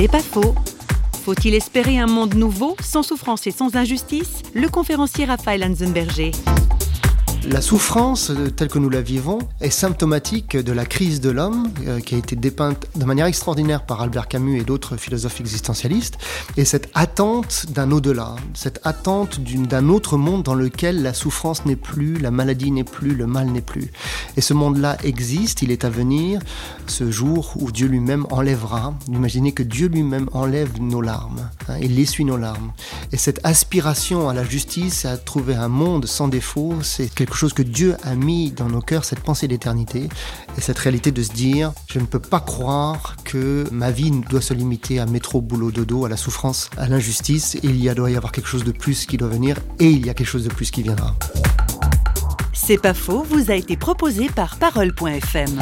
C'est pas faux. Faut-il espérer un monde nouveau, sans souffrance et sans injustice? Le conférencier Raphaël Hansenberger. La souffrance euh, telle que nous la vivons est symptomatique de la crise de l'homme euh, qui a été dépeinte de manière extraordinaire par Albert Camus et d'autres philosophes existentialistes et cette attente d'un au-delà, cette attente d'un autre monde dans lequel la souffrance n'est plus, la maladie n'est plus, le mal n'est plus. Et ce monde-là existe, il est à venir, ce jour où Dieu lui-même enlèvera. Imaginez que Dieu lui-même enlève nos larmes, hein, il essuie nos larmes. Et cette aspiration à la justice, à trouver un monde sans défaut, c'est quelque quelque chose que Dieu a mis dans nos cœurs, cette pensée d'éternité et cette réalité de se dire, je ne peux pas croire que ma vie doit se limiter à métro, boulot, dodo, à la souffrance, à l'injustice. Il y a, doit y avoir quelque chose de plus qui doit venir et il y a quelque chose de plus qui viendra. C'est pas faux, vous a été proposé par parole.fm.